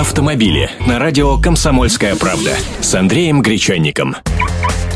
Автомобили на радио «Комсомольская правда» с Андреем Гречанником.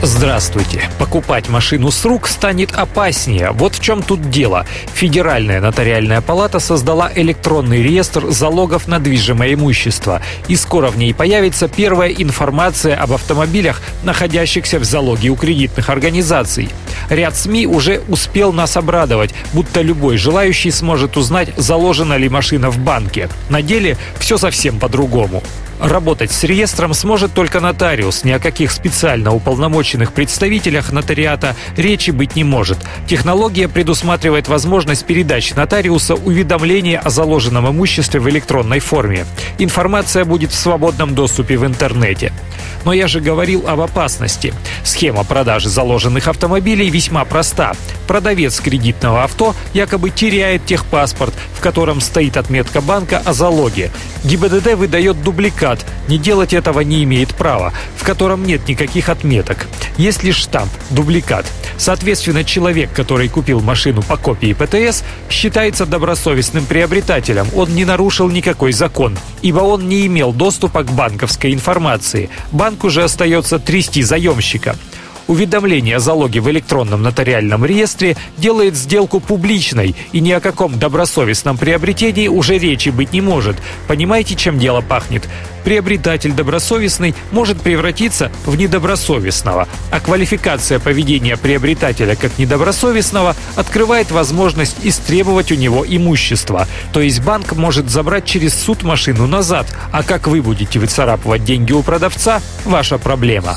Здравствуйте. Покупать машину с рук станет опаснее. Вот в чем тут дело. Федеральная нотариальная палата создала электронный реестр залогов на движимое имущество. И скоро в ней появится первая информация об автомобилях, находящихся в залоге у кредитных организаций. Ряд СМИ уже успел нас обрадовать, будто любой желающий сможет узнать, заложена ли машина в банке. На деле все совсем по-другому. Работать с реестром сможет только нотариус. Ни о каких специально уполномоченных представителях нотариата речи быть не может. Технология предусматривает возможность передачи нотариуса уведомления о заложенном имуществе в электронной форме. Информация будет в свободном доступе в интернете. Но я же говорил об опасности. Схема продажи заложенных автомобилей весьма проста. Продавец кредитного авто якобы теряет техпаспорт, в котором стоит отметка банка о залоге. ГИБДД выдает дубликат, не делать этого не имеет права, в котором нет никаких отметок. Есть лишь штамп, дубликат. Соответственно, человек, который купил машину по копии ПТС, считается добросовестным приобретателем. Он не нарушил никакой закон, ибо он не имел доступа к банковской информации. Банк уже остается трясти заемщика. Уведомление о залоге в электронном нотариальном реестре делает сделку публичной, и ни о каком добросовестном приобретении уже речи быть не может. Понимаете, чем дело пахнет? Приобретатель добросовестный может превратиться в недобросовестного, а квалификация поведения приобретателя как недобросовестного открывает возможность истребовать у него имущество. То есть банк может забрать через суд машину назад, а как вы будете выцарапывать деньги у продавца – ваша проблема.